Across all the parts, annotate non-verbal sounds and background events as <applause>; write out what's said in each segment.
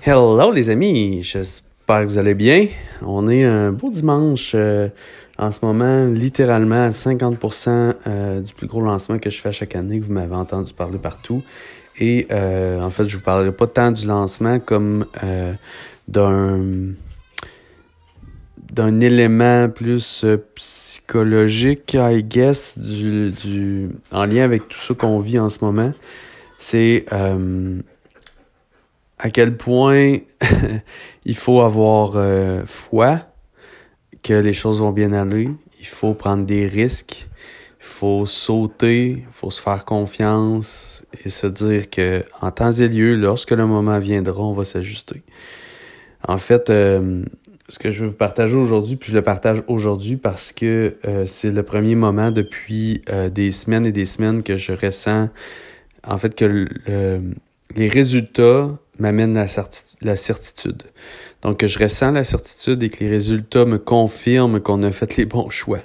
Hello les amis, j'espère que vous allez bien. On est un beau dimanche euh, en ce moment, littéralement à 50% euh, du plus gros lancement que je fais chaque année, que vous m'avez entendu parler partout. Et euh, en fait, je vous parlerai pas tant du lancement comme d'un d'un élément plus psychologique, I guess, du, du, en lien avec tout ce qu'on vit en ce moment. C'est à quel point <laughs> il faut avoir euh, foi que les choses vont bien aller. Il faut prendre des risques. Il faut sauter. Il faut se faire confiance et se dire que en temps et lieu, lorsque le moment viendra, on va s'ajuster. En fait, euh, ce que je veux vous partager aujourd'hui, puis je le partage aujourd'hui parce que euh, c'est le premier moment depuis des semaines et des semaines que je ressens en fait que les résultats m'amène la, la certitude. Donc, je ressens la certitude et que les résultats me confirment qu'on a fait les bons choix.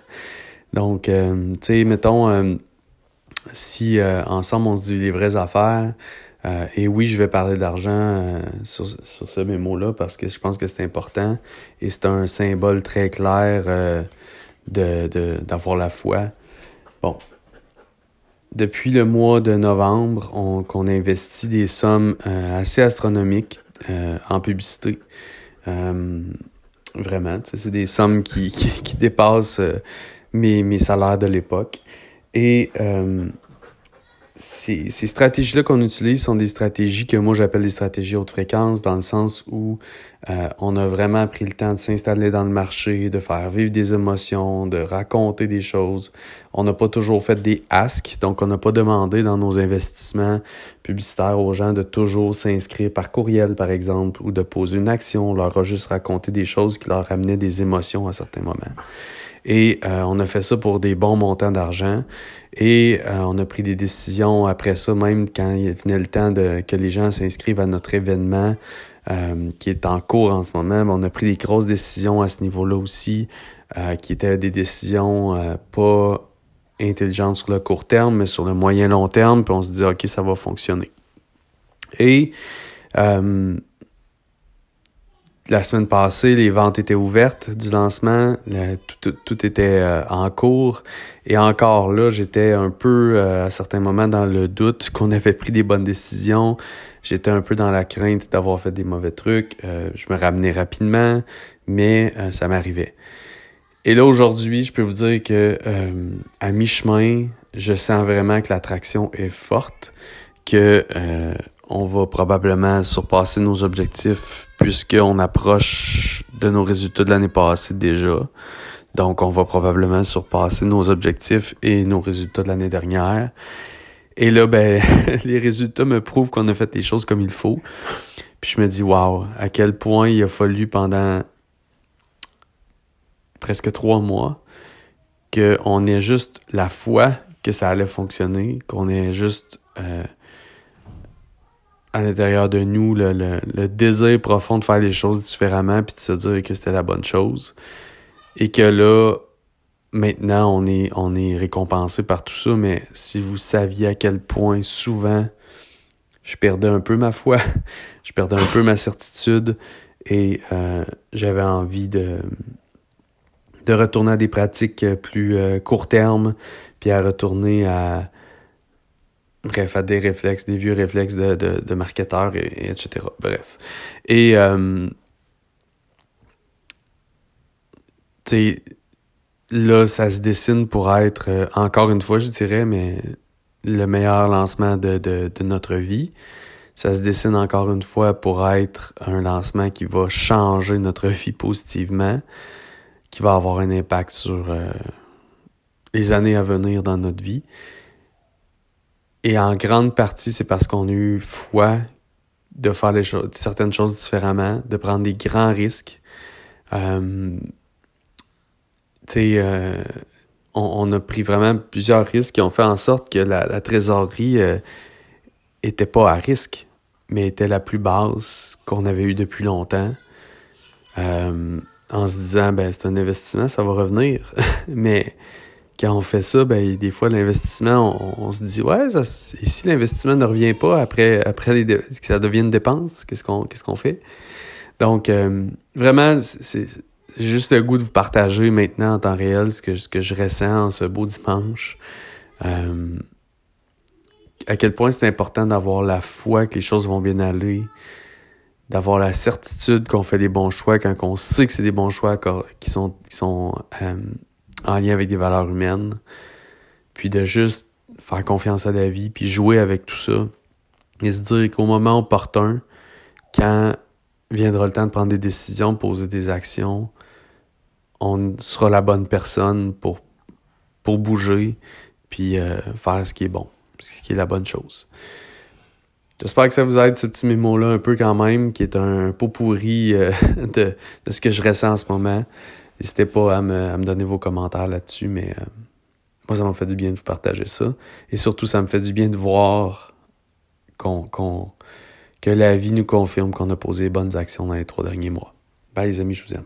Donc, euh, tu sais, mettons, euh, si euh, ensemble on se dit les vraies affaires, et oui, je vais parler d'argent sur, sur ce mémo-là parce que je pense que c'est important et c'est un symbole très clair de d'avoir la foi. Bon, depuis le mois de novembre, on, qu'on investit des sommes euh, assez astronomiques euh, en publicité. Euh, vraiment, c'est des sommes qui, <laughs> qui, qui dépassent mes, mes salaires de l'époque. Et ces, ces stratégies-là qu'on utilise sont des stratégies que moi j'appelle des stratégies haute fréquence, dans le sens où euh, on a vraiment pris le temps de s'installer dans le marché, de faire vivre des émotions, de raconter des choses. On n'a pas toujours fait des asks, donc on n'a pas demandé dans nos investissements publicitaires aux gens de toujours s'inscrire par courriel, par exemple, ou de poser une action. On leur a juste raconté des choses qui leur amenaient des émotions à certains moments. Et euh, on a fait ça pour des bons montants d'argent. Et euh, on a pris des décisions après ça, même quand il venait le temps de que les gens s'inscrivent à notre événement euh, qui est en cours en ce moment. On a pris des grosses décisions à ce niveau-là aussi, qui étaient des décisions pas intelligentes sur le court terme, mais sur le moyen long terme. Puis on se dit, OK, ça va fonctionner. Et la semaine passée, les ventes étaient ouvertes du lancement, tout, était euh, en cours. Et encore là, j'étais un peu euh, à certains moments dans le doute qu'on avait pris des bonnes décisions. J'étais un peu dans la crainte d'avoir fait des mauvais trucs. Euh, je me ramenais rapidement, mais ça m'arrivait. Et là, aujourd'hui, je peux vous dire que à mi-chemin, je sens vraiment que l'attraction est forte, que on va probablement surpasser nos objectifs puisqu'on approche de nos résultats de l'année passée déjà. Donc, on va probablement surpasser nos objectifs et nos résultats de l'année dernière. Et là, ben, <laughs> les résultats me prouvent qu'on a fait les choses comme il faut. Puis je me dis, waouh, à quel point il a fallu pendant presque trois mois qu'on ait juste la foi que ça allait fonctionner, qu'on ait juste euh, à l'intérieur de nous le, le, désir profond de faire les choses différemment puis de se dire que c'était la bonne chose. Et que là, maintenant, on est, on est récompensé par tout ça, mais si vous saviez à quel point souvent je perdais un peu ma foi, <laughs> je perdais un peu ma certitude et euh, j'avais envie de, de retourner à des pratiques plus euh, court terme, puis à retourner à Bref, à des réflexes, des vieux réflexes de, de, de marketeurs, et, etc. Bref. Et, euh, tu sais, là, ça se dessine pour être, euh, encore une fois, je dirais, mais le meilleur lancement de, de, de notre vie. Ça se dessine encore une fois pour être un lancement qui va changer notre vie positivement, qui va avoir un impact sur euh, les années à venir dans notre vie. Et en grande partie, c'est parce qu'on a eu foi de faire les certaines choses différemment, de prendre des grands risques. Euh, tu sais, euh, on, a pris vraiment plusieurs risques qui ont fait en sorte que la, trésorerie euh, était pas à risque, mais était la plus basse qu'on avait eue depuis longtemps. Euh, en se disant, ben, c'est un investissement, ça va revenir. <laughs> mais quand on fait ça, ben, des fois, l'investissement, on, se dit, ouais, ça, si l'investissement ne revient pas après, après que ça devienne une dépense, qu'est-ce qu'on qu'est-ce qu'on fait? Donc, euh, vraiment, c'est juste le goût de vous partager maintenant en temps réel ce que, ce que je ressens en ce beau dimanche. Euh, à quel point c'est important d'avoir la foi que les choses vont bien aller, d'avoir la certitude qu'on fait des bons choix quand on sait que c'est des bons choix qui sont, qui sont euh, en lien avec des valeurs humaines, puis de juste faire confiance à la vie, puis jouer avec tout ça, et se dire qu'au moment opportun, quand viendra le temps de prendre des décisions, poser des actions, on sera la bonne personne pour, pour bouger, puis euh, faire ce qui est bon, ce qui est la bonne chose. J'espère que ça vous aide, ce petit mémo-là, un peu quand même, qui est un pot pourri euh, <laughs> de, de, ce que je ressens en ce moment. N'hésitez pas à me, à me, donner vos commentaires là-dessus, mais euh, moi, ça m'a fait du bien de vous partager ça. Et surtout, ça me fait du bien de voir qu'on, qu'on, que la vie nous confirme qu'on a posé les bonnes actions dans les trois derniers mois. Bye les amis, je vous aime.